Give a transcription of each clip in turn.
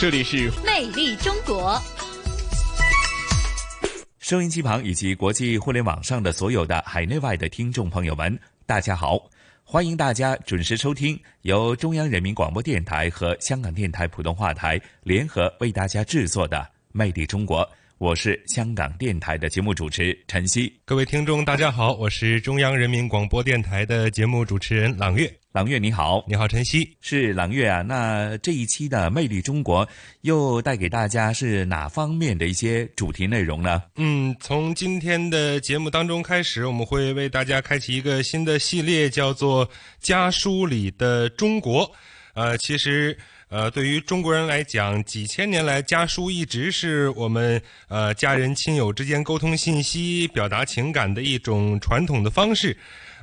这里是魅力中国。收音机旁以及国际互联网上的所有的海内外的听众朋友们，大家好！欢迎大家准时收听由中央人民广播电台和香港电台普通话台联合为大家制作的《魅力中国》。我是香港电台的节目主持陈曦。各位听众，大家好，我是中央人民广播电台的节目主持人朗月。朗月你好，你好，晨曦，是朗月啊。那这一期的《魅力中国》又带给大家是哪方面的一些主题内容呢？嗯，从今天的节目当中开始，我们会为大家开启一个新的系列，叫做《家书里的中国》。呃，其实。呃，对于中国人来讲，几千年来家书一直是我们呃家人亲友之间沟通信息、表达情感的一种传统的方式。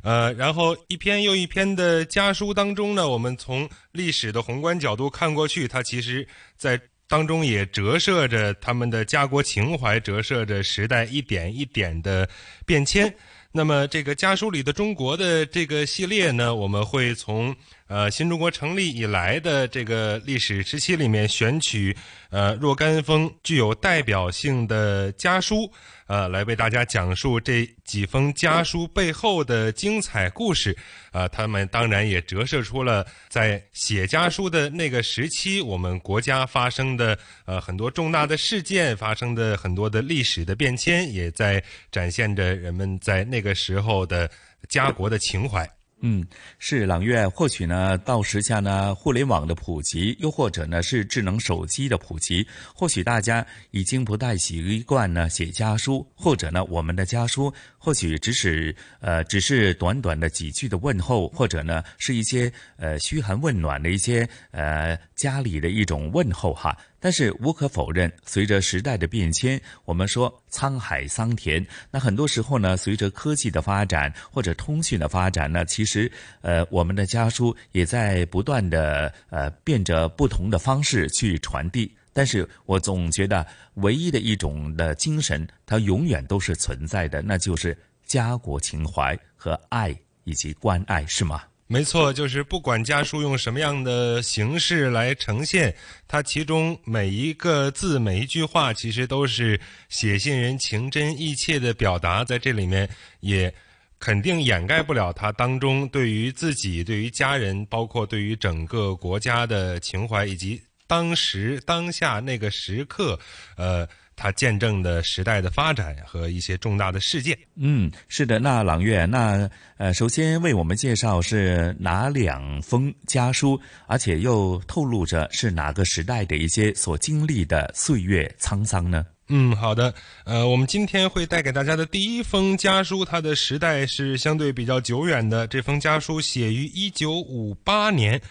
呃，然后一篇又一篇的家书当中呢，我们从历史的宏观角度看过去，它其实在当中也折射着他们的家国情怀，折射着时代一点一点的变迁。那么，这个家书里的中国的这个系列呢，我们会从。呃，新中国成立以来的这个历史时期里面，选取呃若干封具有代表性的家书，呃，来为大家讲述这几封家书背后的精彩故事。啊，他们当然也折射出了在写家书的那个时期，我们国家发生的呃很多重大的事件，发生的很多的历史的变迁，也在展现着人们在那这个时候的家国的情怀。嗯，是朗月。或许呢，到时下呢，互联网的普及，又或者呢，是智能手机的普及，或许大家已经不太习惯呢写家书，或者呢，我们的家书或许只是呃，只是短短的几句的问候，或者呢，是一些呃嘘寒问暖的一些呃家里的一种问候哈。但是无可否认，随着时代的变迁，我们说沧海桑田，那很多时候呢，随着科技的发展或者通讯的发展呢，其实呃，我们的家书也在不断的呃变着不同的方式去传递。但是我总觉得唯一的一种的精神，它永远都是存在的，那就是家国情怀和爱以及关爱，是吗？没错，就是不管家书用什么样的形式来呈现，它其中每一个字、每一句话，其实都是写信人情真意切的表达，在这里面也肯定掩盖不了他当中对于自己、对于家人，包括对于整个国家的情怀，以及当时当下那个时刻，呃。它见证的时代的发展和一些重大的事件。嗯，是的。那朗月，那呃，首先为我们介绍是哪两封家书，而且又透露着是哪个时代的一些所经历的岁月沧桑呢？嗯，好的。呃，我们今天会带给大家的第一封家书，它的时代是相对比较久远的。这封家书写于一九五八年。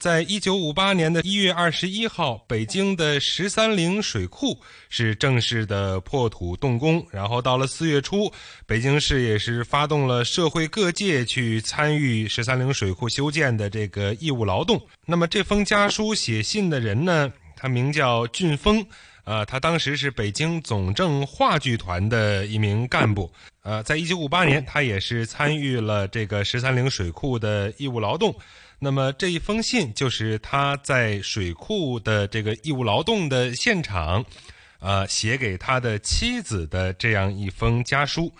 在一九五八年的一月二十一号，北京的十三陵水库是正式的破土动工。然后到了四月初，北京市也是发动了社会各界去参与十三陵水库修建的这个义务劳动。那么这封家书写信的人呢，他名叫俊峰，呃，他当时是北京总政话剧团的一名干部。呃，在一九五八年，他也是参与了这个十三陵水库的义务劳动。那么这一封信就是他在水库的这个义务劳动的现场，呃，写给他的妻子的这样一封家书。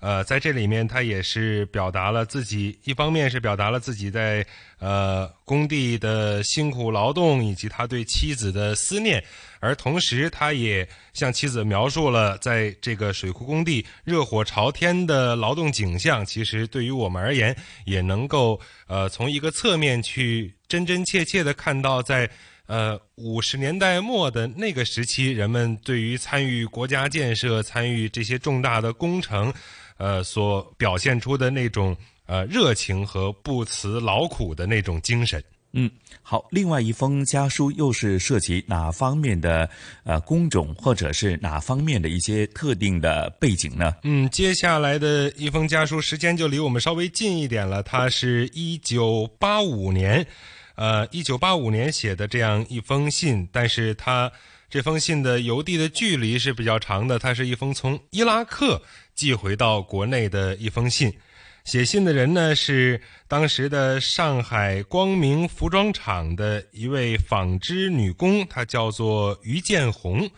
呃，在这里面，他也是表达了自己，一方面是表达了自己在呃工地的辛苦劳动，以及他对妻子的思念，而同时，他也向妻子描述了在这个水库工地热火朝天的劳动景象。其实，对于我们而言，也能够呃从一个侧面去真真切切的看到，在呃五十年代末的那个时期，人们对于参与国家建设、参与这些重大的工程。呃，所表现出的那种呃热情和不辞劳苦的那种精神。嗯，好。另外一封家书又是涉及哪方面的呃工种，或者是哪方面的一些特定的背景呢？嗯，接下来的一封家书时间就离我们稍微近一点了。它是一九八五年，呃，一九八五年写的这样一封信，但是它这封信的邮递的距离是比较长的。它是一封从伊拉克寄回到国内的一封信。写信的人呢是当时的上海光明服装厂的一位纺织女工，她叫做于建红。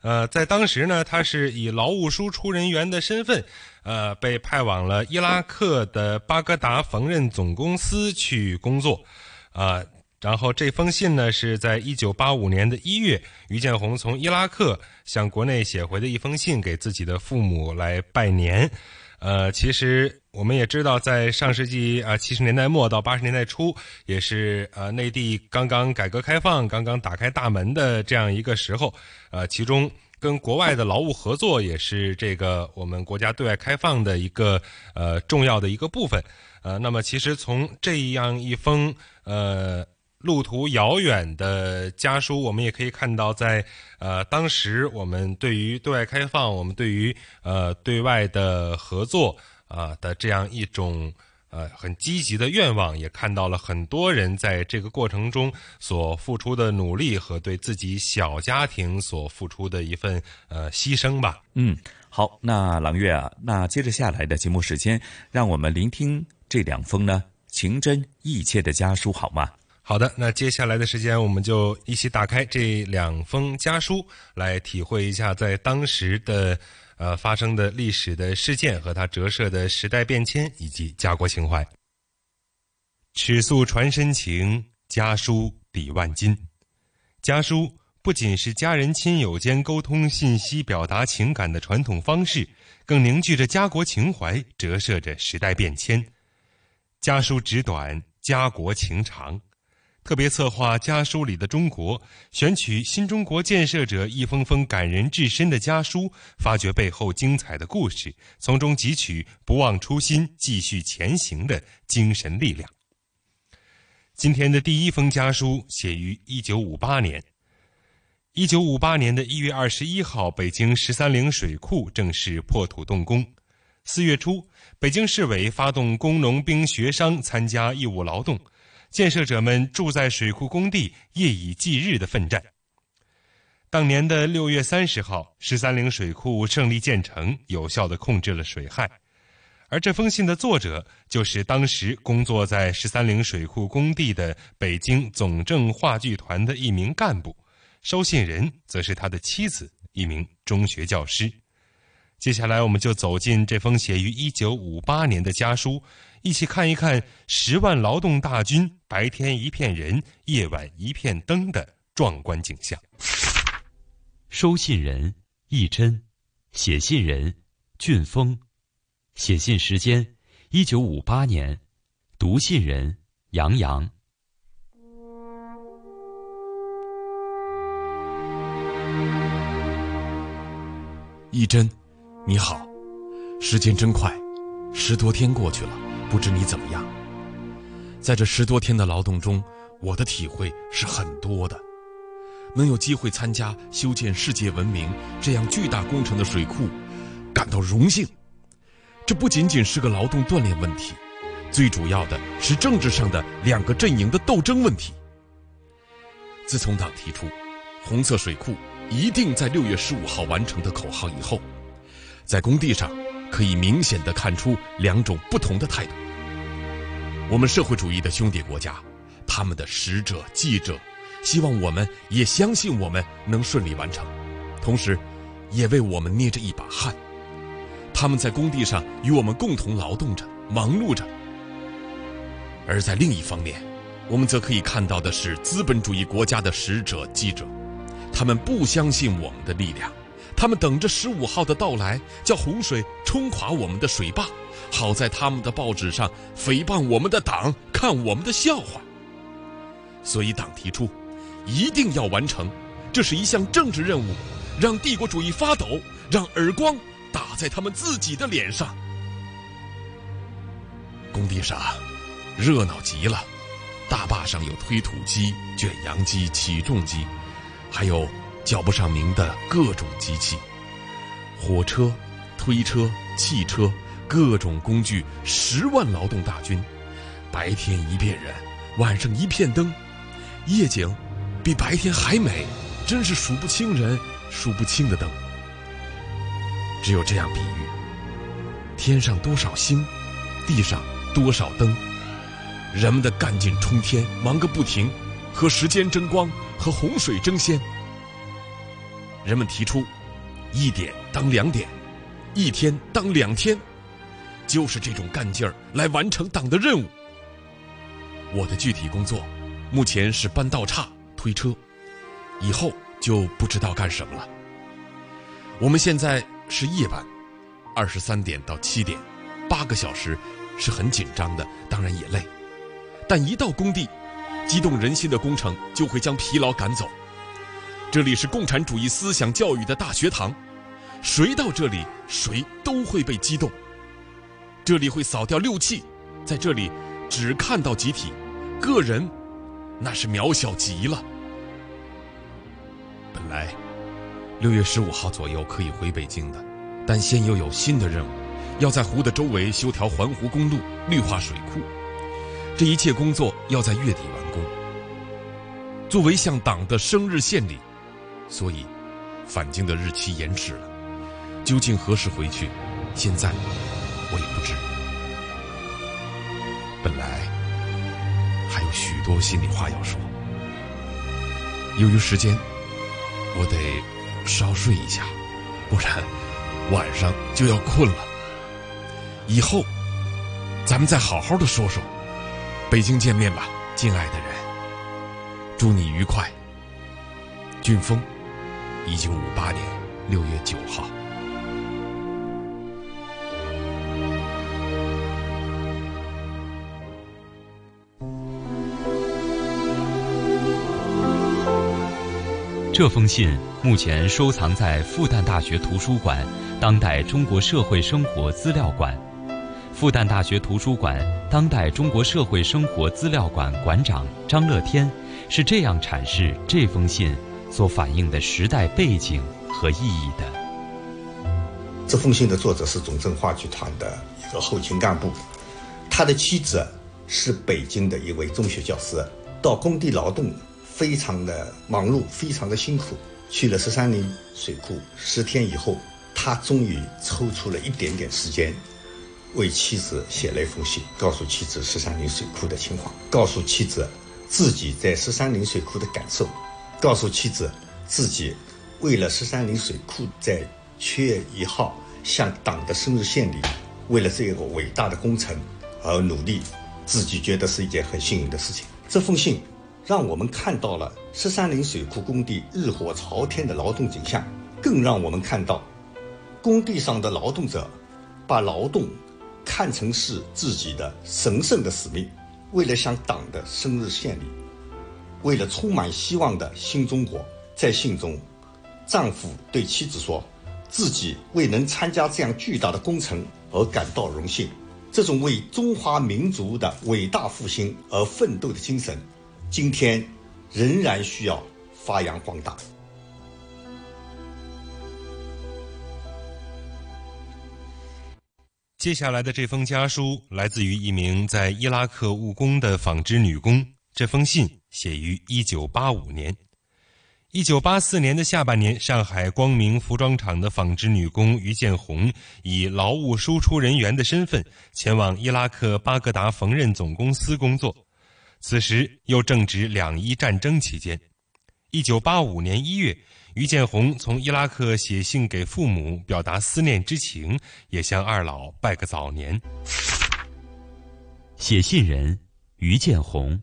呃，在当时呢，她是以劳务输出人员的身份，呃，被派往了伊拉克的巴格达缝纫总公司去工作。啊，然后这封信呢是在一九八五年的一月，于建红从伊拉克向国内写回的一封信，给自己的父母来拜年。呃，其实我们也知道，在上世纪啊七十年代末到八十年代初，也是呃内地刚刚改革开放、刚刚打开大门的这样一个时候，呃，其中跟国外的劳务合作也是这个我们国家对外开放的一个呃重要的一个部分。呃，那么其实从这样一封呃路途遥远的家书，我们也可以看到，在呃当时我们对于对外开放，我们对于呃对外的合作。啊的这样一种呃很积极的愿望，也看到了很多人在这个过程中所付出的努力和对自己小家庭所付出的一份呃牺牲吧。嗯，好，那朗月啊，那接着下来的节目时间，让我们聆听这两封呢情真意切的家书，好吗？好的，那接下来的时间，我们就一起打开这两封家书，来体会一下在当时的。呃，发生的历史的事件和它折射的时代变迁以及家国情怀。尺素传深情，家书抵万金。家书不仅是家人亲友间沟通信息、表达情感的传统方式，更凝聚着家国情怀，折射着时代变迁。家书纸短，家国情长。特别策划家书里的中国，选取新中国建设者一封封感人至深的家书，发掘背后精彩的故事，从中汲取不忘初心、继续前行的精神力量。今天的第一封家书写于一九五八年。一九五八年的一月二十一号，北京十三陵水库正式破土动工。四月初，北京市委发动工农兵学商参加义务劳动。建设者们住在水库工地，夜以继日的奋战。当年的六月三十号，十三陵水库胜利建成，有效的控制了水害。而这封信的作者，就是当时工作在十三陵水库工地的北京总政话剧团的一名干部，收信人则是他的妻子，一名中学教师。接下来，我们就走进这封写于一九五八年的家书。一起看一看十万劳动大军白天一片人，夜晚一片灯的壮观景象。收信人易真，写信人俊峰，写信时间一九五八年，读信人杨洋。易真，你好，时间真快，十多天过去了。不知你怎么样？在这十多天的劳动中，我的体会是很多的。能有机会参加修建世界闻名这样巨大工程的水库，感到荣幸。这不仅仅是个劳动锻炼问题，最主要的是政治上的两个阵营的斗争问题。自从党提出“红色水库一定在六月十五号完成”的口号以后，在工地上可以明显的看出两种不同的态度。我们社会主义的兄弟国家，他们的使者、记者，希望我们也相信我们能顺利完成，同时，也为我们捏着一把汗。他们在工地上与我们共同劳动着、忙碌着。而在另一方面，我们则可以看到的是资本主义国家的使者、记者，他们不相信我们的力量，他们等着十五号的到来，叫洪水冲垮我们的水坝。好在他们的报纸上诽谤我们的党，看我们的笑话。所以党提出，一定要完成，这是一项政治任务，让帝国主义发抖，让耳光打在他们自己的脸上。工地上热闹极了，大坝上有推土机、卷扬机、起重机，还有叫不上名的各种机器，火车、推车、汽车，各种工具，十万劳动大军，白天一片人，晚上一片灯，夜景比白天还美，真是数不清人，数不清的灯。只有这样比喻：天上多少星，地上多少灯。人们的干劲冲天，忙个不停，和时间争光，和洪水争先。人们提出，一点当两点，一天当两天，就是这种干劲儿来完成党的任务。我的具体工作，目前是搬道岔、推车，以后就不知道干什么了。我们现在是夜班，二十三点到七点，八个小时，是很紧张的，当然也累。但一到工地，激动人心的工程就会将疲劳赶走。这里是共产主义思想教育的大学堂，谁到这里，谁都会被激动。这里会扫掉六气，在这里只看到集体，个人那是渺小极了。本来六月十五号左右可以回北京的，但现又有新的任务，要在湖的周围修条环湖公路，绿化水库。这一切工作要在月底完工。作为向党的生日献礼，所以返京的日期延迟了。究竟何时回去，现在我也不知。本来还有许多心里话要说，由于时间，我得稍睡一下，不然晚上就要困了。以后咱们再好好的说说。北京见面吧，敬爱的人。祝你愉快。俊峰，一九五八年六月九号。这封信目前收藏在复旦大学图书馆当代中国社会生活资料馆。复旦大学图书馆当代中国社会生活资料馆馆长张乐天是这样阐释这封信所反映的时代背景和意义的。这封信的作者是总政话剧团的一个后勤干部，他的妻子是北京的一位中学教师，到工地劳动非常的忙碌，非常的辛苦。去了十三陵水库十天以后，他终于抽出了一点点时间。为妻子写了一封信，告诉妻子十三陵水库的情况，告诉妻子自己在十三陵水库的感受，告诉妻子自己为了十三陵水库在七月一号向党的生日献礼，为了这个伟大的工程而努力，自己觉得是一件很幸运的事情。这封信让我们看到了十三陵水库工地日火朝天的劳动景象，更让我们看到工地上的劳动者把劳动。看成是自己的神圣的使命，为了向党的生日献礼，为了充满希望的新中国，在信中，丈夫对妻子说，自己为能参加这样巨大的工程而感到荣幸。这种为中华民族的伟大复兴而奋斗的精神，今天仍然需要发扬光大。接下来的这封家书来自于一名在伊拉克务工的纺织女工。这封信写于1985年。1984年的下半年，上海光明服装厂的纺织女工于建红以劳务输出人员的身份前往伊拉克巴格达缝纫总公司工作，此时又正值两伊战争期间。1985年1月。于建红从伊拉克写信给父母，表达思念之情，也向二老拜个早年。写信人于建红，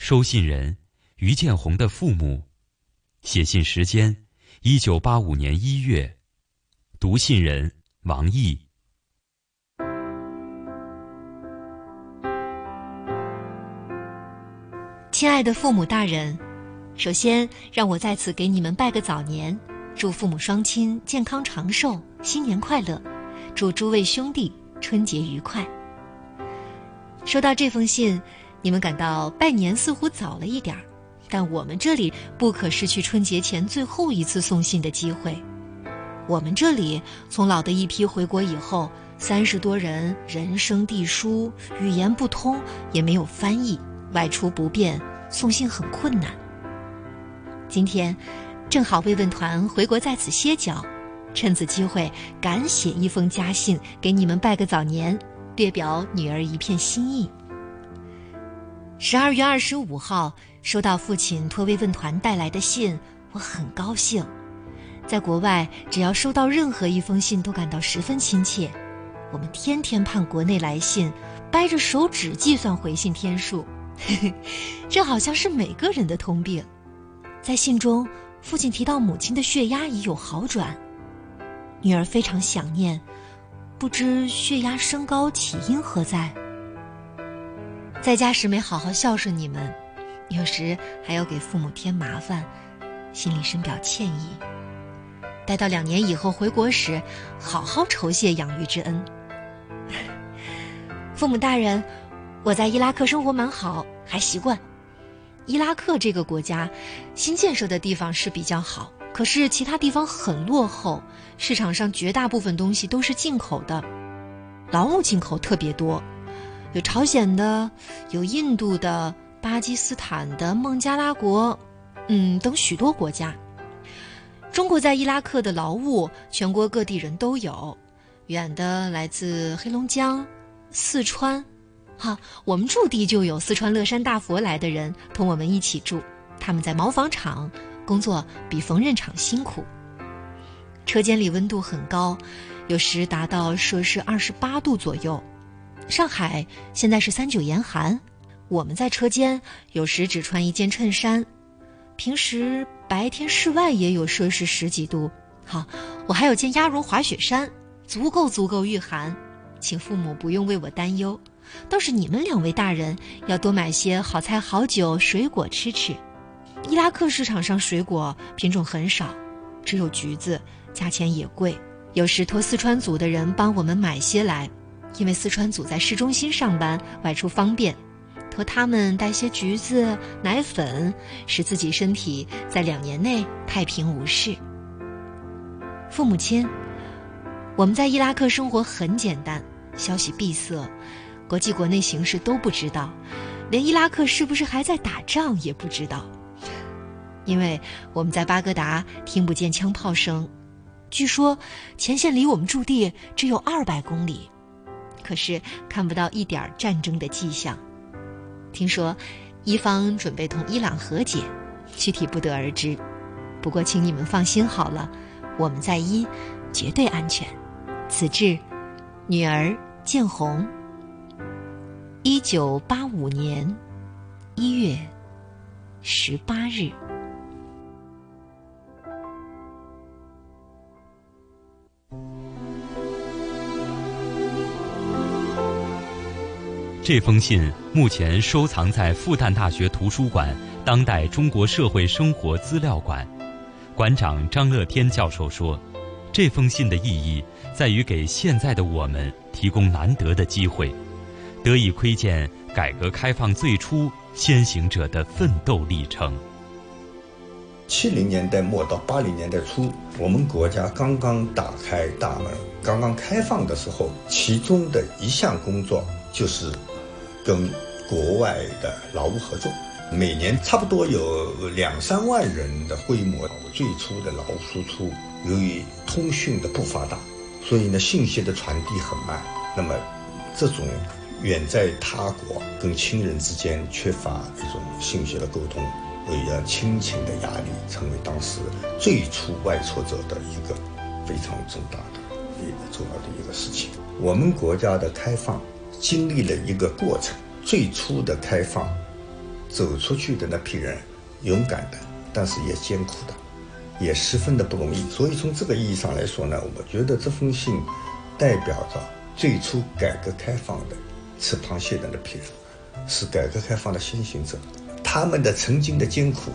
收信人于建红的父母，写信时间一九八五年一月，读信人王毅。亲爱的父母大人。首先，让我在此给你们拜个早年，祝父母双亲健康长寿，新年快乐！祝诸位兄弟春节愉快。收到这封信，你们感到拜年似乎早了一点儿，但我们这里不可失去春节前最后一次送信的机会。我们这里从老的一批回国以后，三十多人人生地疏，语言不通，也没有翻译，外出不便，送信很困难。今天，正好慰问团回国在此歇脚，趁此机会赶写一封家信给你们拜个早年，略表女儿一片心意。十二月二十五号收到父亲托慰问团带来的信，我很高兴。在国外，只要收到任何一封信，都感到十分亲切。我们天天盼国内来信，掰着手指计算回信天数，这好像是每个人的通病。在信中，父亲提到母亲的血压已有好转，女儿非常想念，不知血压升高起因何在。在家时没好好孝顺你们，有时还要给父母添麻烦，心里深表歉意。待到两年以后回国时，好好酬谢养育之恩。父母大人，我在伊拉克生活蛮好，还习惯。伊拉克这个国家，新建设的地方是比较好，可是其他地方很落后，市场上绝大部分东西都是进口的，劳务进口特别多。有朝鲜的，有印度的，巴基斯坦的，孟加拉国，嗯，等许多国家。中国在伊拉克的劳务，全国各地人都有，远的来自黑龙江、四川，哈，我们驻地就有四川乐山大佛来的人同我们一起住，他们在毛纺厂工作，比缝纫厂辛苦。车间里温度很高，有时达到摄氏二十八度左右。上海现在是三九严寒，我们在车间有时只穿一件衬衫，平时白天室外也有摄氏十几度。好，我还有件鸭绒滑雪衫，足够足够御寒，请父母不用为我担忧。倒是你们两位大人要多买些好菜好酒水果吃吃。伊拉克市场上水果品种很少，只有橘子，价钱也贵。有时托四川组的人帮我们买些来。因为四川组在市中心上班，外出方便，托他们带些橘子、奶粉，使自己身体在两年内太平无事。父母亲，我们在伊拉克生活很简单，消息闭塞，国际国内形势都不知道，连伊拉克是不是还在打仗也不知道，因为我们在巴格达听不见枪炮声，据说前线离我们驻地只有二百公里。可是看不到一点战争的迹象。听说，伊方准备同伊朗和解，具体不得而知。不过，请你们放心好了，我们在伊，绝对安全。此致，女儿建红。一九八五年一月十八日。这封信目前收藏在复旦大学图书馆当代中国社会生活资料馆。馆长张乐天教授说：“这封信的意义在于给现在的我们提供难得的机会，得以窥见改革开放最初先行者的奋斗历程。”七零年代末到八零年代初，我们国家刚刚打开大门、刚刚开放的时候，其中的一项工作就是。跟国外的劳务合作，每年差不多有两三万人的规模。最初的劳务输出，由于通讯的不发达，所以呢信息的传递很慢。那么，这种远在他国跟亲人之间缺乏一种信息的沟通，为了亲情的压力，成为当时最初外出者的一个非常重大的、一个重要的一个事情。我们国家的开放。经历了一个过程，最初的开放，走出去的那批人，勇敢的，但是也艰苦的，也十分的不容易。所以从这个意义上来说呢，我觉得这封信代表着最初改革开放的吃螃蟹的那批人，是改革开放的先行者。他们的曾经的艰苦，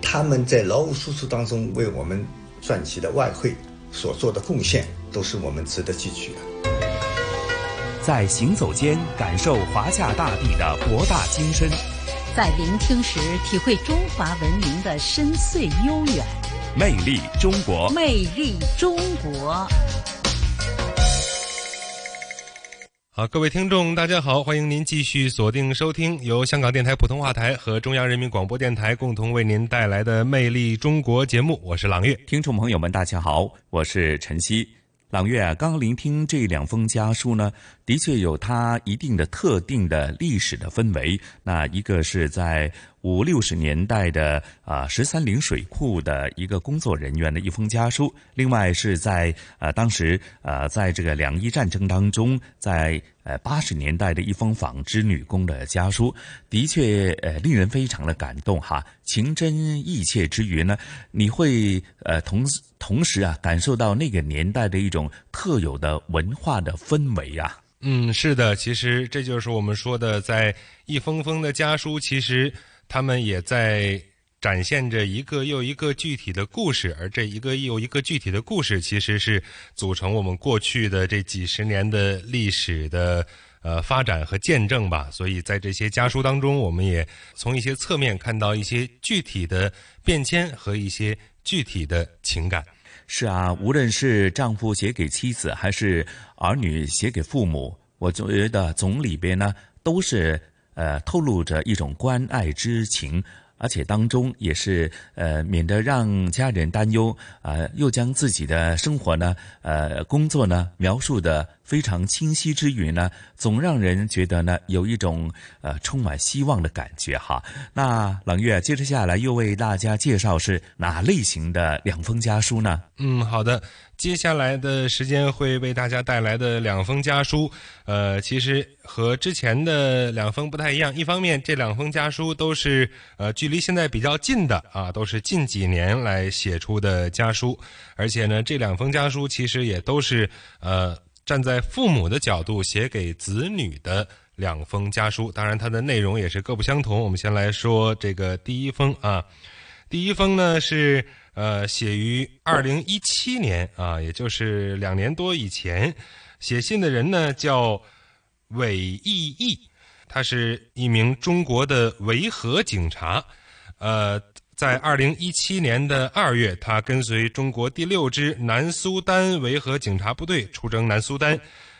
他们在劳务输出当中为我们赚取的外汇所做的贡献，都是我们值得汲取的。在行走间感受华夏大地的博大精深，在聆听时体会中华文明的深邃悠远。魅力中国，魅力中国。好，各位听众，大家好，欢迎您继续锁定收听由香港电台普通话台和中央人民广播电台共同为您带来的《魅力中国》节目，我是朗月。听众朋友们，大家好，我是陈曦。朗月啊，刚刚聆听这两封家书呢，的确有它一定的特定的历史的氛围。那一个是在。五六十年代的啊十三陵水库的一个工作人员的一封家书，另外是在呃当时呃在这个两伊战争当中，在呃八十年代的一封纺织女工的家书，的确呃令人非常的感动哈，情真意切之余呢，你会呃同同时啊感受到那个年代的一种特有的文化的氛围啊。嗯，是的，其实这就是我们说的，在一封封的家书，其实。他们也在展现着一个又一个具体的故事，而这一个又一个具体的故事，其实是组成我们过去的这几十年的历史的呃发展和见证吧。所以在这些家书当中，我们也从一些侧面看到一些具体的变迁和一些具体的情感。是啊，无论是丈夫写给妻子，还是儿女写给父母，我觉得总里边呢都是。呃，透露着一种关爱之情，而且当中也是呃，免得让家人担忧呃，又将自己的生活呢，呃，工作呢描述的。非常清晰之余呢，总让人觉得呢有一种呃充满希望的感觉哈。那冷月接着下来又为大家介绍是哪类型的两封家书呢？嗯，好的，接下来的时间会为大家带来的两封家书，呃，其实和之前的两封不太一样。一方面，这两封家书都是呃距离现在比较近的啊，都是近几年来写出的家书，而且呢，这两封家书其实也都是呃。站在父母的角度写给子女的两封家书，当然它的内容也是各不相同。我们先来说这个第一封啊，第一封呢是呃写于二零一七年啊，也就是两年多以前。写信的人呢叫韦义义，他是一名中国的维和警察，呃。在二零一七年的二月，他跟随中国第六支南苏丹维和警察部队出征南苏丹。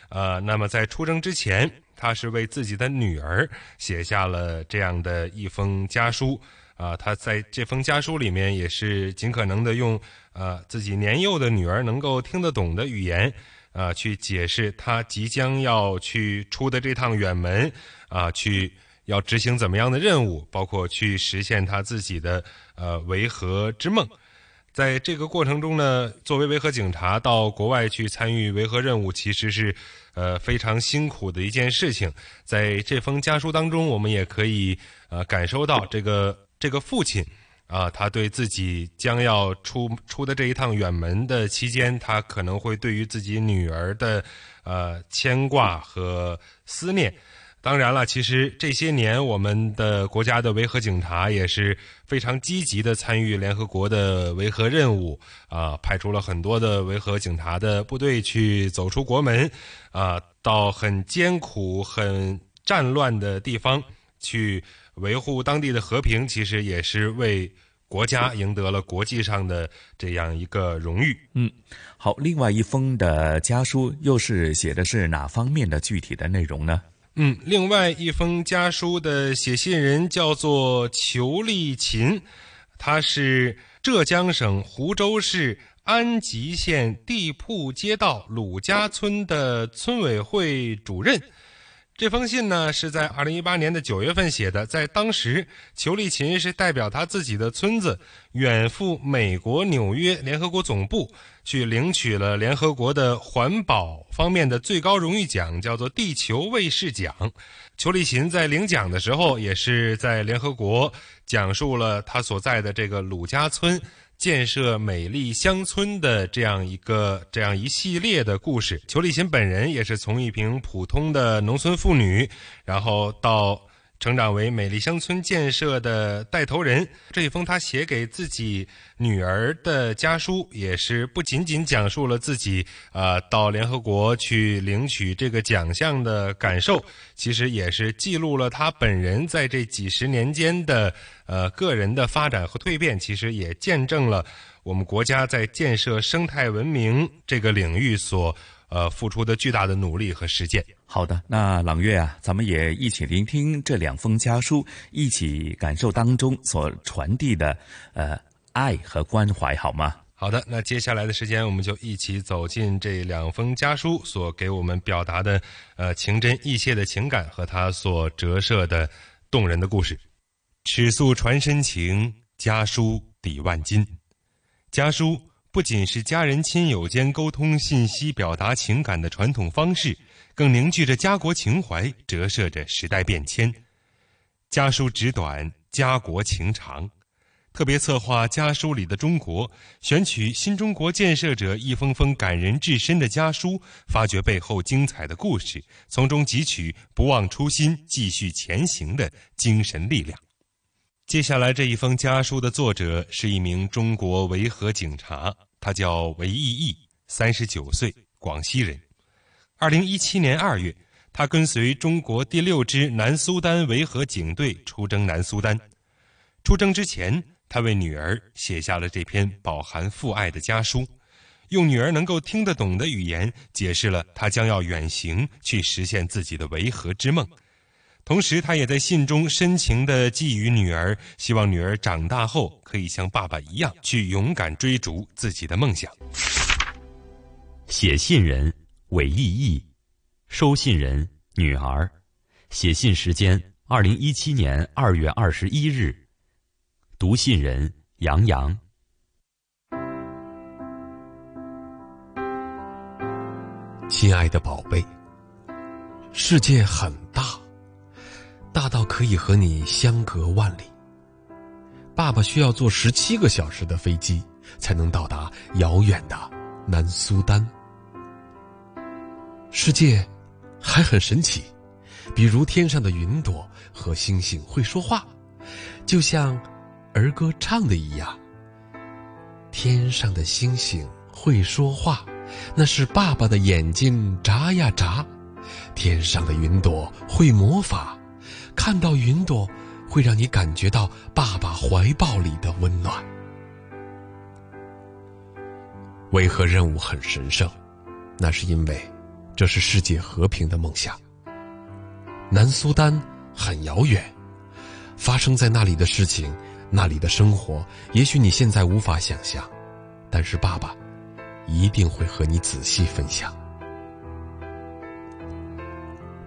呃，那么在出征之前，他是为自己的女儿写下了这样的一封家书。啊，他在这封家书里面也是尽可能的用呃自己年幼的女儿能够听得懂的语言啊，去解释他即将要去出的这趟远门啊，去要执行怎么样的任务，包括去实现他自己的。呃，维和之梦，在这个过程中呢，作为维和警察到国外去参与维和任务，其实是呃非常辛苦的一件事情。在这封家书当中，我们也可以呃感受到这个这个父亲啊，他对自己将要出出的这一趟远门的期间，他可能会对于自己女儿的呃牵挂和思念。当然了，其实这些年我们的国家的维和警察也是非常积极的参与联合国的维和任务啊，派出了很多的维和警察的部队去走出国门啊，到很艰苦、很战乱的地方去维护当地的和平，其实也是为国家赢得了国际上的这样一个荣誉。嗯，好，另外一封的家书又是写的是哪方面的具体的内容呢？嗯，另外一封家书的写信人叫做裘立勤，他是浙江省湖州市安吉县地铺街道鲁家村的村委会主任。这封信呢是在二零一八年的九月份写的，在当时，裘立勤是代表他自己的村子远赴美国纽约联合国总部，去领取了联合国的环保方面的最高荣誉奖，叫做地球卫士奖。裘立勤在领奖的时候，也是在联合国讲述了他所在的这个鲁家村。建设美丽乡村的这样一个这样一系列的故事，裘立琴本人也是从一名普通的农村妇女，然后到成长为美丽乡村建设的带头人。这一封他写给自己女儿的家书，也是不仅仅讲述了自己呃到联合国去领取这个奖项的感受，其实也是记录了他本人在这几十年间的呃个人的发展和蜕变。其实也见证了我们国家在建设生态文明这个领域所呃付出的巨大的努力和实践。好的，那朗月啊，咱们也一起聆听这两封家书，一起感受当中所传递的呃爱和关怀，好吗？好的，那接下来的时间，我们就一起走进这两封家书所给我们表达的呃情真意切的情感和它所折射的动人的故事。尺素传深情，家书抵万金。家书不仅是家人亲友间沟通信息、表达情感的传统方式。更凝聚着家国情怀，折射着时代变迁。家书纸短，家国情长。特别策划家书里的中国，选取新中国建设者一封封感人至深的家书，发掘背后精彩的故事，从中汲取不忘初心、继续前行的精神力量。接下来这一封家书的作者是一名中国维和警察，他叫韦义义，三十九岁，广西人。二零一七年二月，他跟随中国第六支南苏丹维和警队出征南苏丹。出征之前，他为女儿写下了这篇饱含父爱的家书，用女儿能够听得懂的语言解释了他将要远行去实现自己的维和之梦。同时，他也在信中深情地寄予女儿，希望女儿长大后可以像爸爸一样去勇敢追逐自己的梦想。写信人。韦义义，收信人女儿，写信时间二零一七年二月二十一日。读信人杨洋。亲爱的宝贝，世界很大，大到可以和你相隔万里。爸爸需要坐十七个小时的飞机，才能到达遥远的南苏丹。世界还很神奇，比如天上的云朵和星星会说话，就像儿歌唱的一样。天上的星星会说话，那是爸爸的眼睛眨呀眨。天上的云朵会魔法，看到云朵会让你感觉到爸爸怀抱里的温暖。维和任务很神圣，那是因为。这是世界和平的梦想。南苏丹很遥远，发生在那里的事情，那里的生活，也许你现在无法想象，但是爸爸一定会和你仔细分享。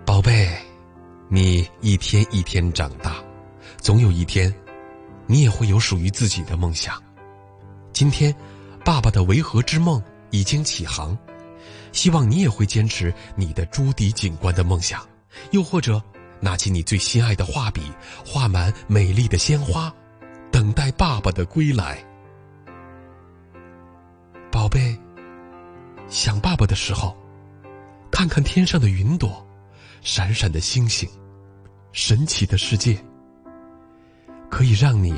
宝贝，你一天一天长大，总有一天，你也会有属于自己的梦想。今天，爸爸的维和之梦已经起航。希望你也会坚持你的朱迪警官的梦想，又或者拿起你最心爱的画笔，画满美丽的鲜花，等待爸爸的归来。宝贝，想爸爸的时候，看看天上的云朵，闪闪的星星，神奇的世界，可以让你，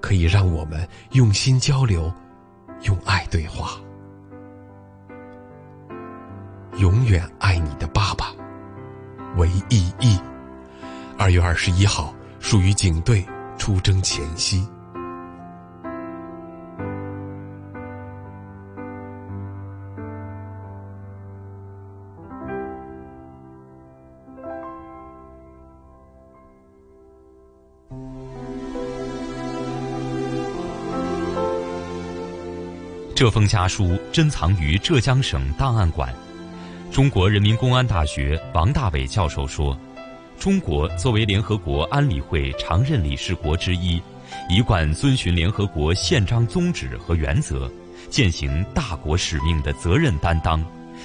可以让我们用心交流，用爱对话。永远爱你的爸爸，韦义义。二月二十一号，属于警队出征前夕。这封家书珍藏于浙江省档案馆。中国人民公安大学王大伟教授说：“中国作为联合国安理会常任理事国之一，一贯遵循联合国宪章宗旨和原则，践行大国使命的责任担当，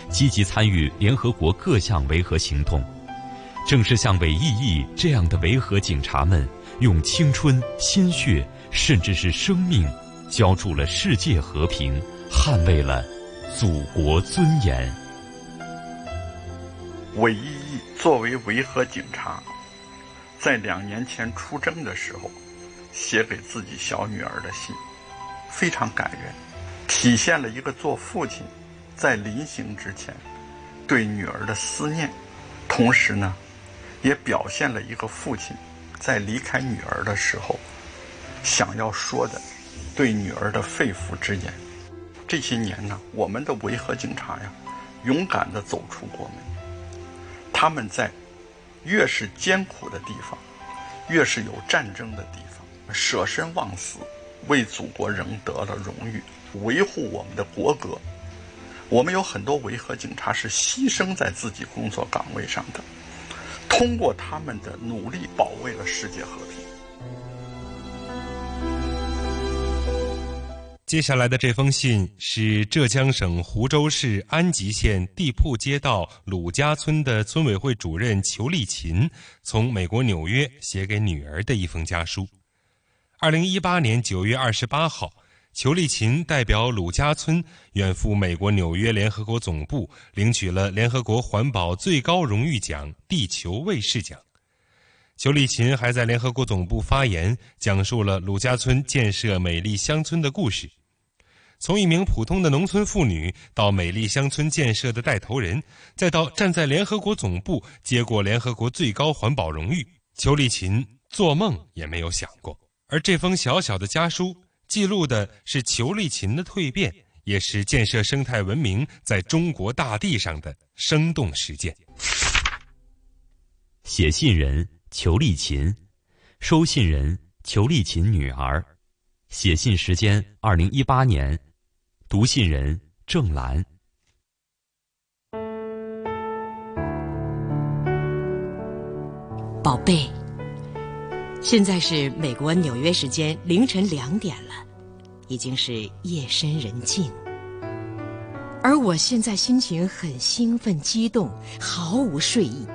积极参与联合国各项维和行动。正是像韦义义这样的维和警察们，用青春、鲜血，甚至是生命，浇筑了世界和平，捍卫了祖国尊严。”韦一义作为维和警察，在两年前出征的时候写给自己小女儿的信，非常感人，体现了一个做父亲在临行之前对女儿的思念，同时呢，也表现了一个父亲在离开女儿的时候想要说的对女儿的肺腑之言。这些年呢，我们的维和警察呀，勇敢地走出国门。他们在越是艰苦的地方，越是有战争的地方，舍身忘死，为祖国赢得了荣誉，维护我们的国格。我们有很多维和警察是牺牲在自己工作岗位上的，通过他们的努力，保卫了世界和平。接下来的这封信是浙江省湖州市安吉县地铺街道鲁家村的村委会主任裘丽琴从美国纽约写给女儿的一封家书。二零一八年九月二十八号，裘丽琴代表鲁家村远赴美国纽约联合国总部，领取了联合国环保最高荣誉奖——地球卫士奖。裘丽琴还在联合国总部发言，讲述了鲁家村建设美丽乡村的故事。从一名普通的农村妇女到美丽乡村建设的带头人，再到站在联合国总部接过联合国最高环保荣誉，裘丽琴做梦也没有想过。而这封小小的家书，记录的是裘丽琴的蜕变，也是建设生态文明在中国大地上的生动实践。写信人。裘丽琴，收信人裘丽琴女儿，写信时间二零一八年，读信人郑兰。宝贝，现在是美国纽约时间凌晨两点了，已经是夜深人静，而我现在心情很兴奋激动，毫无睡意。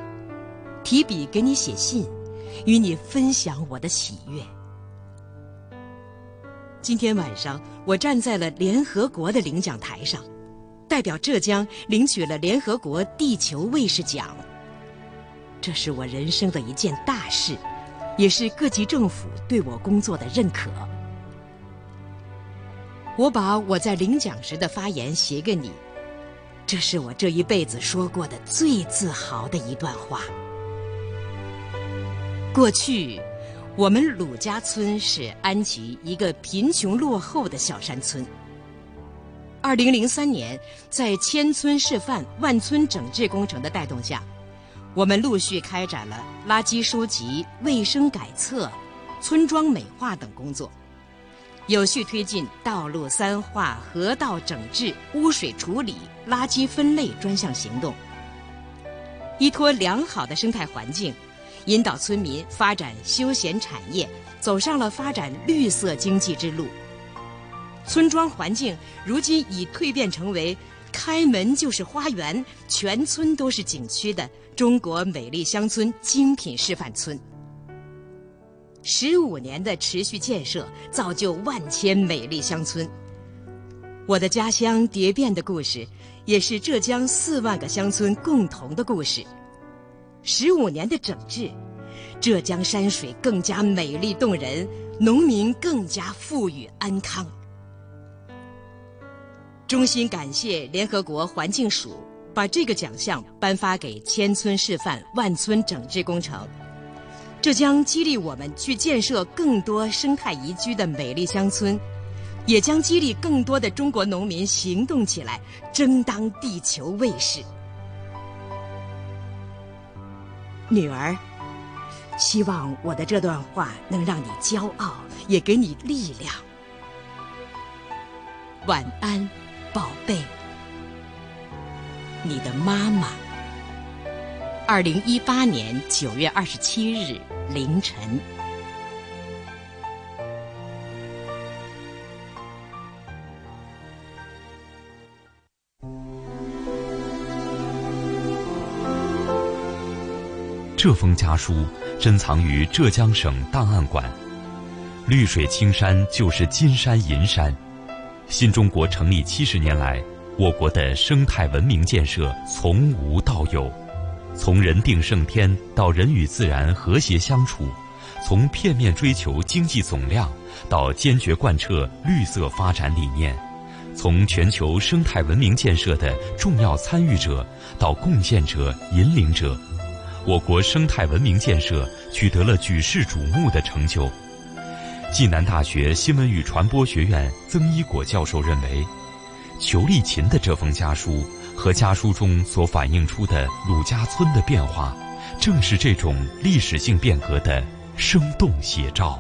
提笔给你写信，与你分享我的喜悦。今天晚上，我站在了联合国的领奖台上，代表浙江领取了联合国地球卫士奖。这是我人生的一件大事，也是各级政府对我工作的认可。我把我在领奖时的发言写给你，这是我这一辈子说过的最自豪的一段话。过去，我们鲁家村是安吉一个贫穷落后的小山村。二零零三年，在千村示范、万村整治工程的带动下，我们陆续开展了垃圾收集、卫生改测、村庄美化等工作，有序推进道路三化、河道整治、污水处理、垃圾分类专项行动，依托良好的生态环境。引导村民发展休闲产业，走上了发展绿色经济之路。村庄环境如今已蜕变成为开门就是花园、全村都是景区的中国美丽乡村精品示范村。十五年的持续建设，造就万千美丽乡村。我的家乡蝶变的故事，也是浙江四万个乡村共同的故事。十五年的整治，浙江山水更加美丽动人，农民更加富裕安康。衷心感谢联合国环境署把这个奖项颁发给千村示范、万村整治工程，这将激励我们去建设更多生态宜居的美丽乡村，也将激励更多的中国农民行动起来，争当地球卫士。女儿，希望我的这段话能让你骄傲，也给你力量。晚安，宝贝。你的妈妈。二零一八年九月二十七日凌晨。这封家书珍藏于浙江省档案馆。绿水青山就是金山银山。新中国成立七十年来，我国的生态文明建设从无到有，从人定胜天到人与自然和谐相处，从片面追求经济总量到坚决贯彻绿色发展理念，从全球生态文明建设的重要参与者到贡献者、引领者，我国生态文明建设取得了举世瞩目的成就。暨南大学新闻与传播学院曾一果教授认为，裘丽琴的这封家书和家书中所反映出的鲁家村的变化，正是这种历史性变革的生动写照。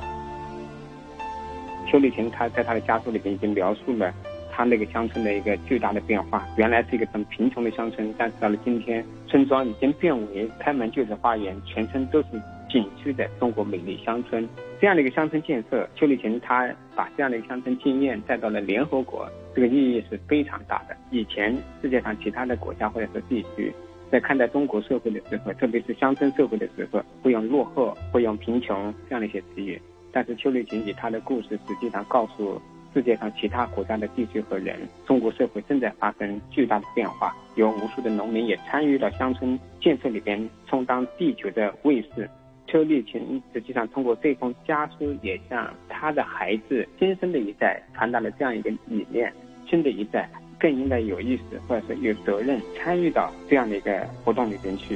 裘丽琴他在他的家书里边已经描述了他那个乡村的一个巨大的变化。原来是一个很贫穷的乡村，但是到了今天，村庄已经变为开门就是花园，全村都是景区的中国美丽乡村。这样的一个乡村建设，邱立群他把这样的一个乡村经验带到了联合国，这个意义是非常大的。以前世界上其他的国家或者是地区，在看待中国社会的时候，特别是乡村社会的时候，会用落后、会用贫穷这样的一些词语。但是邱立群以他的故事，实际上告诉世界上其他国家的地区和人，中国社会正在发生巨大的变化，有无数的农民也参与到乡村建设里边，充当地球的卫士。邱立群实际上通过这封家书，也向他的孩子、新生的一代传达了这样一个理念：新的一代更应该有意识，或者是有责任参与到这样的一个活动里边去。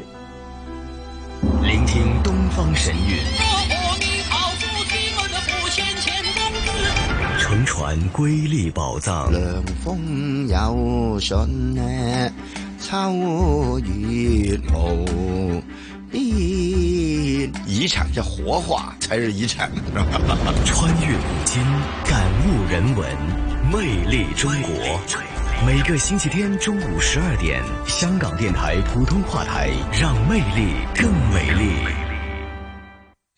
聆听东方神乘船瑰丽宝藏。凉风有信呢，秋月无遗产叫活化才是遗产，穿越古今，感悟人文，魅力中国。每个星期天中午十二点，香港电台普通话台，让魅力更美丽。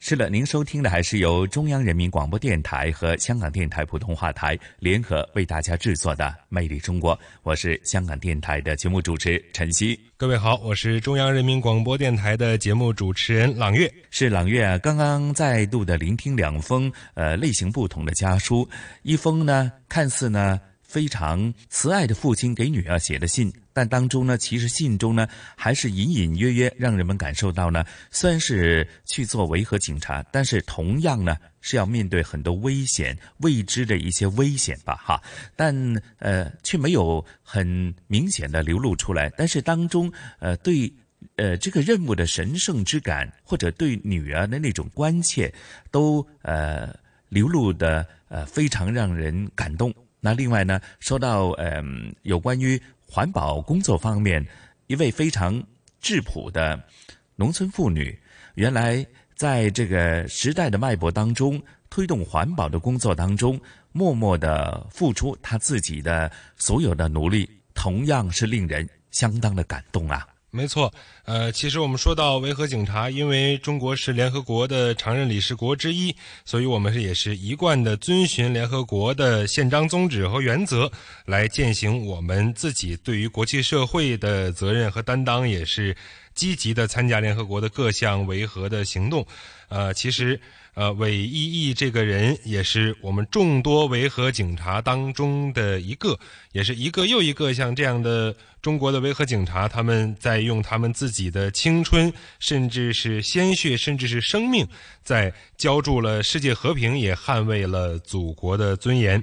是的，您收听的还是由中央人民广播电台和香港电台普通话台联合为大家制作的《魅力中国》，我是香港电台的节目主持陈曦。各位好，我是中央人民广播电台的节目主持人朗月。是朗月啊，刚刚再度的聆听两封呃类型不同的家书，一封呢看似呢。非常慈爱的父亲给女儿写的信，但当中呢，其实信中呢，还是隐隐约约让人们感受到呢，虽然是去做维和警察，但是同样呢，是要面对很多危险、未知的一些危险吧，哈。但呃，却没有很明显的流露出来。但是当中呃，对呃这个任务的神圣之感，或者对女儿的那种关切，都呃流露的呃非常让人感动。那另外呢，说到嗯，有关于环保工作方面，一位非常质朴的农村妇女，原来在这个时代的脉搏当中，推动环保的工作当中，默默的付出她自己的所有的努力，同样是令人相当的感动啊。没错，呃，其实我们说到维和警察，因为中国是联合国的常任理事国之一，所以我们是也是一贯的遵循联合国的宪章宗旨和原则来践行我们自己对于国际社会的责任和担当，也是积极的参加联合国的各项维和的行动。呃，其实。呃，韦一义这个人也是我们众多维和警察当中的一个，也是一个又一个像这样的中国的维和警察，他们在用他们自己的青春，甚至是鲜血，甚至是生命，在浇筑了世界和平，也捍卫了祖国的尊严。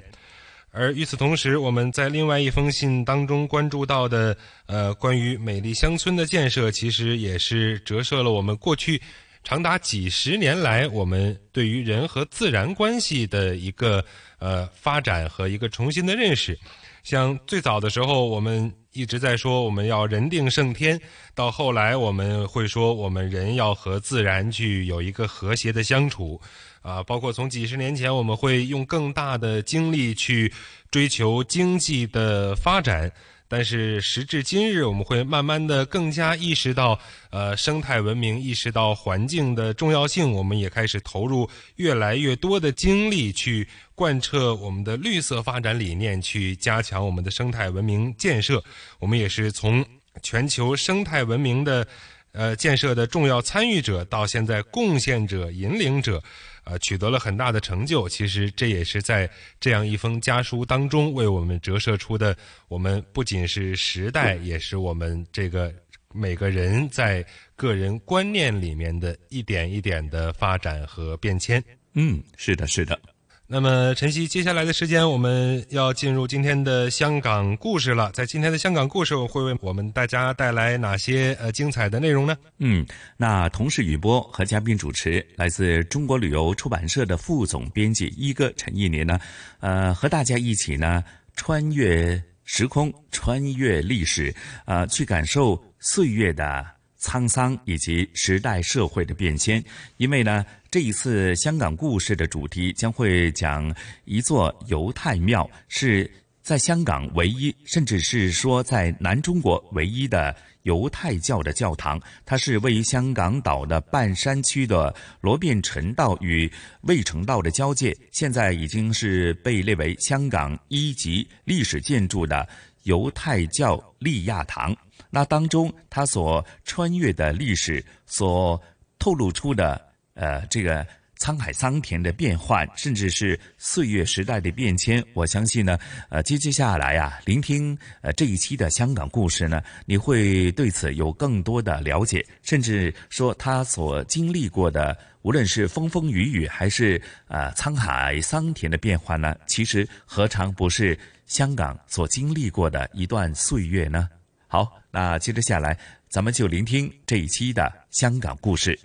而与此同时，我们在另外一封信当中关注到的，呃，关于美丽乡村的建设，其实也是折射了我们过去。长达几十年来，我们对于人和自然关系的一个呃发展和一个重新的认识，像最早的时候，我们一直在说我们要人定胜天，到后来我们会说我们人要和自然去有一个和谐的相处，啊，包括从几十年前，我们会用更大的精力去追求经济的发展。但是时至今日，我们会慢慢的更加意识到，呃，生态文明，意识到环境的重要性。我们也开始投入越来越多的精力去贯彻我们的绿色发展理念，去加强我们的生态文明建设。我们也是从全球生态文明的，呃，建设的重要参与者，到现在贡献者、引领者。呃，取得了很大的成就。其实这也是在这样一封家书当中为我们折射出的。我们不仅是时代，也是我们这个每个人在个人观念里面的一点一点的发展和变迁。嗯，是的，是的。那么，晨曦，接下来的时间我们要进入今天的香港故事了。在今天的香港故事，会为我们大家带来哪些呃精彩的内容呢？嗯，那同事雨波和嘉宾主持，来自中国旅游出版社的副总编辑一哥陈一年呢，呃，和大家一起呢穿越时空，穿越历史，呃，去感受岁月的沧桑以及时代社会的变迁。因为呢。这一次香港故事的主题将会讲一座犹太庙，是在香港唯一，甚至是说在南中国唯一的犹太教的教堂。它是位于香港岛的半山区的罗便臣道与卫城道的交界，现在已经是被列为香港一级历史建筑的犹太教利亚堂。那当中，他所穿越的历史所透露出的。呃，这个沧海桑田的变幻，甚至是岁月时代的变迁，我相信呢，呃，接接下来呀，聆听呃这一期的香港故事呢，你会对此有更多的了解，甚至说他所经历过的，无论是风风雨雨，还是呃沧海桑田的变化呢，其实何尝不是香港所经历过的一段岁月呢？好，那接着下来，咱们就聆听这一期的香港故事。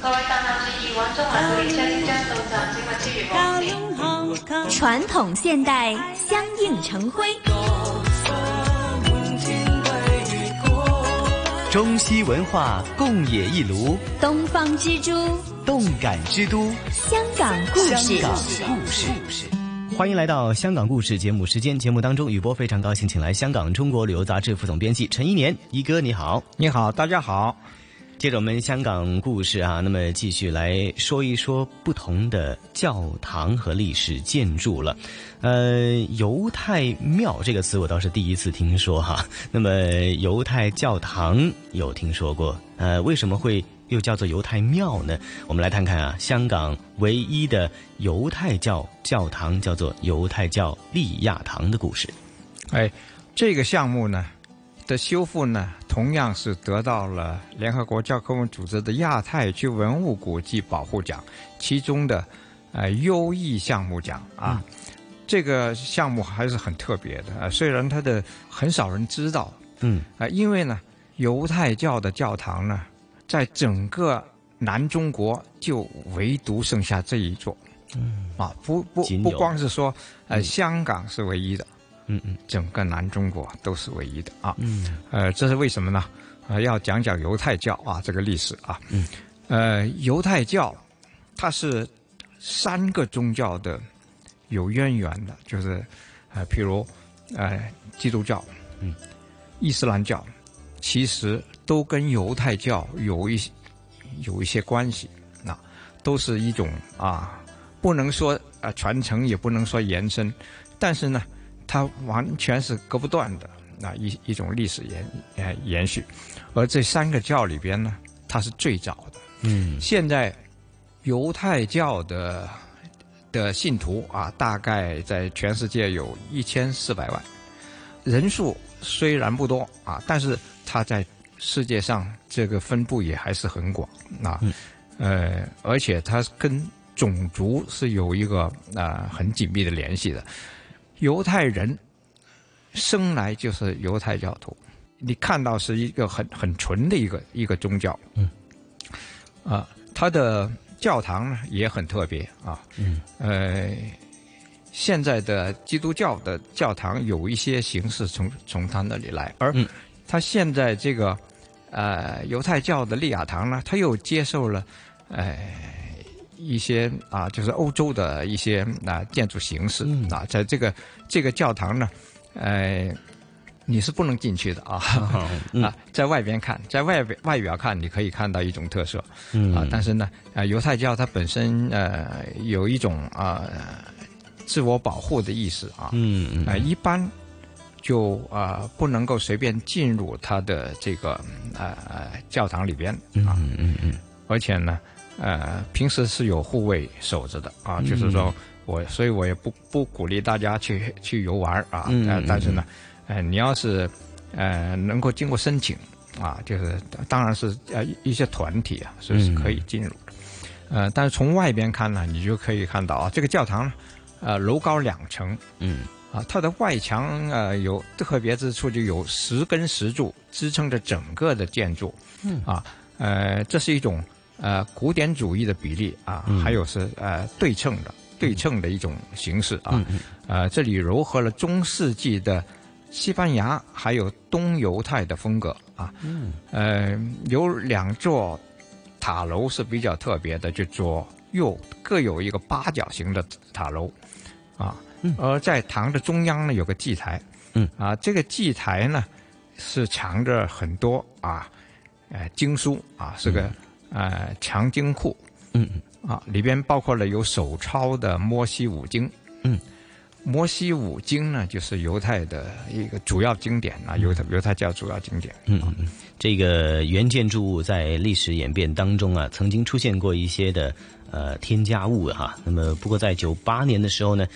各位传统现代相映成辉，中西文化共冶一炉，东方之珠，动感之都，香港故事。香港故事，欢迎来到香港故事节目时间。节目当中，雨波非常高兴，请来香港中国旅游杂志副总编辑陈一年一哥，你好，你好，大家好。接着我们香港故事啊，那么继续来说一说不同的教堂和历史建筑了。呃，犹太庙这个词我倒是第一次听说哈。那么犹太教堂有听说过，呃，为什么会又叫做犹太庙呢？我们来看看啊，香港唯一的犹太教教堂叫做犹太教利亚堂的故事。哎，这个项目呢？的修复呢，同样是得到了联合国教科文组织的亚太区文物古迹保护奖，其中的呃优异项目奖啊。这个项目还是很特别的啊，虽然它的很少人知道，嗯啊，因为呢，犹太教的教堂呢，在整个南中国就唯独剩下这一座，嗯啊，不不不光是说呃香港是唯一的。嗯嗯，整个南中国都是唯一的啊。嗯，呃，这是为什么呢？啊，要讲讲犹太教啊这个历史啊。嗯，呃，犹太教它是三个宗教的有渊源的，就是呃，譬如呃，基督教，嗯，伊斯兰教，其实都跟犹太教有一有一些关系，那都是一种啊，不能说啊传承，也不能说延伸，但是呢。它完全是割不断的那一一种历史延呃延续，而这三个教里边呢，它是最早的。嗯，现在犹太教的的信徒啊，大概在全世界有一千四百万，人数虽然不多啊，但是它在世界上这个分布也还是很广啊。呃，而且它跟种族是有一个啊很紧密的联系的。犹太人生来就是犹太教徒，你看到是一个很很纯的一个一个宗教，嗯，啊，他的教堂呢也很特别啊，嗯，呃，现在的基督教的教堂有一些形式从从他那里来，而他现在这个呃犹太教的利亚堂呢，他又接受了，呃。一些啊，就是欧洲的一些啊建筑形式啊，在这个这个教堂呢，呃，你是不能进去的啊。啊，在外边看，在外边外表看，你可以看到一种特色啊，但是呢，啊，犹太教它本身呃有一种啊自我保护的意识啊，嗯。啊，一般就啊不能够随便进入他的这个呃教堂里边啊，嗯嗯嗯，而且呢。呃，平时是有护卫守着的啊，就是说我，所以我也不不鼓励大家去去游玩啊。嗯。但是呢，呃，你要是呃能够经过申请啊，就是当然是呃一些团体啊是是可以进入的，呃，但是从外边看呢，你就可以看到啊，这个教堂，呃，楼高两层，嗯，啊，它的外墙呃有特别之处，就有十根石柱支撑着整个的建筑，嗯。啊，呃，这是一种呃古典主义的比例啊，嗯还有是呃对称的对称的一种形式啊，呃，这里糅合了中世纪的西班牙还有东犹太的风格啊，嗯，呃，有两座塔楼是比较特别的，就左右各有一个八角形的塔楼啊，而在堂的中央呢有个祭台，嗯。啊，这个祭台呢是藏着很多啊，呃经书啊，是个、呃藏经库，嗯。啊，里边包括了有手抄的摩西五经，嗯，摩西五经呢就是犹太的一个主要经典啊，犹太犹太教主要经典。嗯嗯，这个原建筑物在历史演变当中啊，曾经出现过一些的呃添加物哈。那么不过在九八年的时候呢，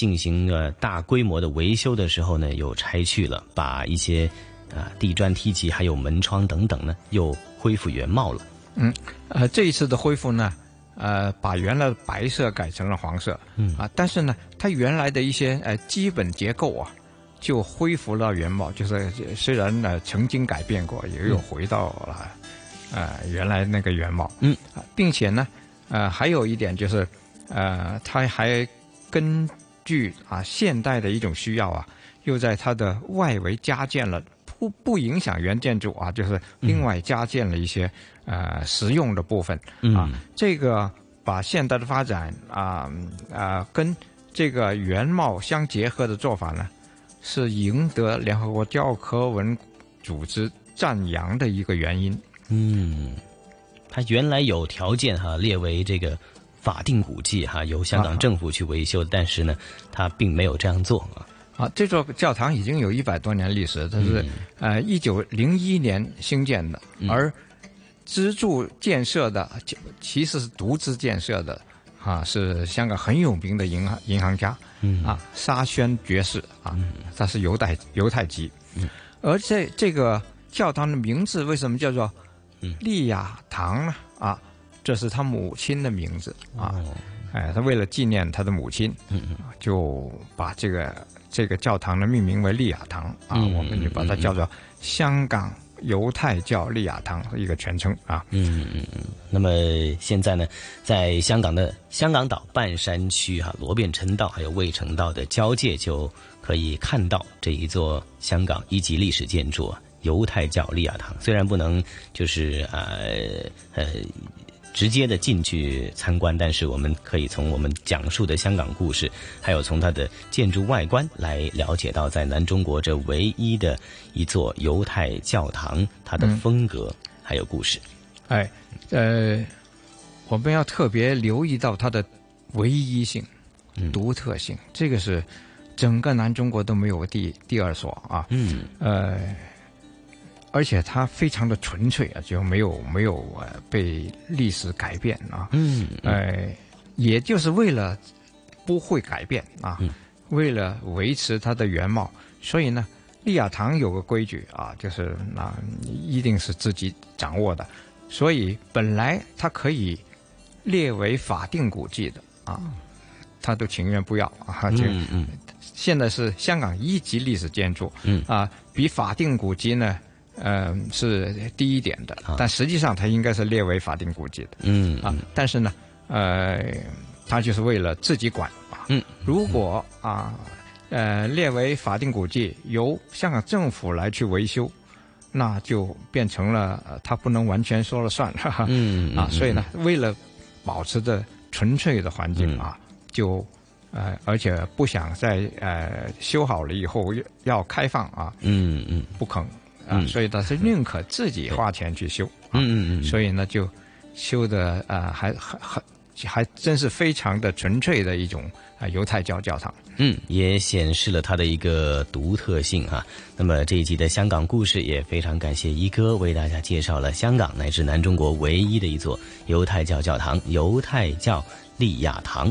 进行了大规模的维修的时候呢，又拆去了，把一些啊、地砖、梯级还有门窗等等呢，又恢复原貌了。嗯，呃，这一次的恢复呢，呃，把原来的白色改成了黄色，嗯。啊，但是呢，它原来的一些呃基本结构啊，就恢复了原貌，就是虽然呢曾经改变过，也有回到了、呃原来那个原貌，嗯，啊，并且呢，呃，还有一点就是，呃，它还根据啊现代的一种需要啊，又在它的外围加建了。不不影响原建筑啊，就是另外加建了一些、呃实用的部分啊。嗯这个把现代的发展啊啊、跟这个原貌相结合的做法呢，是赢得联合国教科文组织赞扬的一个原因。嗯，它原来有条件哈列为这个法定古迹哈，由香港政府去维修，但是呢，他并没有这样做啊。啊，这座教堂已经有一百多年历史，它是、呃一九零一年兴建的，而资助建设的其其实是独资建设的啊，是香港很有名的银行银行家，嗯。啊，沙宣爵士啊，他是犹太犹太籍，而这这个教堂的名字为什么叫做利雅堂呢？啊，这是他母亲的名字啊，哎，他为了纪念他的母亲，就把这个这个教堂呢命名为利亚堂啊，嗯我们就把它叫做香港犹太教利亚堂一个全称啊。嗯嗯嗯。那么现在呢，在香港的香港岛半山区哈、罗便臣道还有卫城道的交界，就可以看到这一座香港一级历史建筑啊犹太教利亚堂。虽然不能就是呃呃。直接的进去参观，但是我们可以从我们讲述的香港故事，还有从它的建筑外观来了解到，在南中国这唯一的一座犹太教堂，它的风格还有故事。哎，呃，我们要特别留意到它的唯一性、独特性，这个是整个南中国都没有第第二所啊。嗯，呃，而且它非常的纯粹啊，就没有没有呃被历史改变啊。嗯，呃，也就是为了不会改变啊，为了维持它的原貌，所以呢，利雅堂有个规矩啊，就是那、一定是自己掌握的，所以本来它可以列为法定古迹的啊，他都情愿不要啊，就嗯嗯。现在是香港一级历史建筑，嗯。啊，比法定古迹呢，呃，是低一点的，但实际上它应该是列为法定古迹的，嗯啊，但是呢，呃，它就是为了自己管啊，嗯，如果啊，呃，列为法定古迹，由香港政府来去维修。那就变成了，呃，它不能完全说了算，哈哈，啊，嗯。啊所以呢，为了保持着纯粹的环境啊，就呃，而且不想在呃修好了以后要要开放啊，嗯嗯，不肯啊，嗯。所以他是宁可自己花钱去修，啊嗯嗯嗯，所以呢就修的啊还还还还真是非常的纯粹的一种啊、呃犹太教教堂。嗯，也显示了它的一个独特性哈、那么这一集的香港故事也非常感谢一哥为大家介绍了香港乃至南中国唯一的一座犹太教教堂——犹太教利亚堂。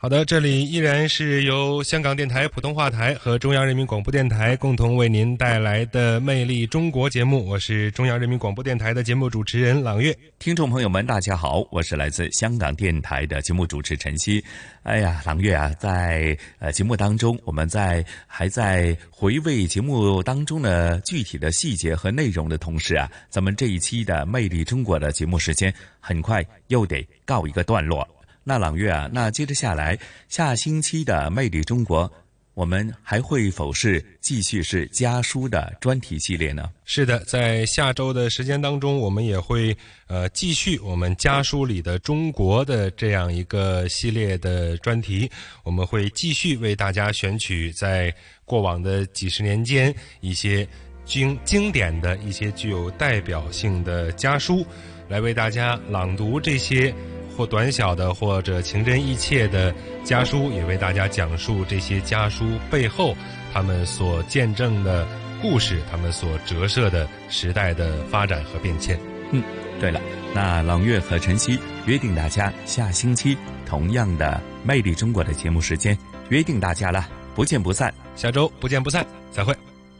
好的，这里依然是由香港电台普通话台和中央人民广播电台共同为您带来的《魅力中国》节目。我是中央人民广播电台的节目主持人朗月。听众朋友们，大家好，我是来自香港电台的节目主持陈曦。哎呀，朗月啊，在呃节目当中，我们在还在回味节目当中的具体的细节和内容的同时啊，咱们这一期的《魅力中国》的节目时间很快又得告一个段落。那朗月啊，那接着下来，下星期的《魅力中国》，我们还会否是继续是家书的专题系列呢？是的，在下周的时间当中，我们也会呃继续我们家书里的中国的这样一个系列的专题，我们会继续为大家选取在过往的几十年间一些经经典的一些具有代表性的家书，来为大家朗读这些。或短小的，或者情真意切的家书，也为大家讲述这些家书背后他们所见证的故事，他们所折射的时代的发展和变迁。嗯，对了，那朗月和晨曦约定大家下星期同样的《魅力中国》的节目时间，约定大家了，不见不散。下周不见不散，再会。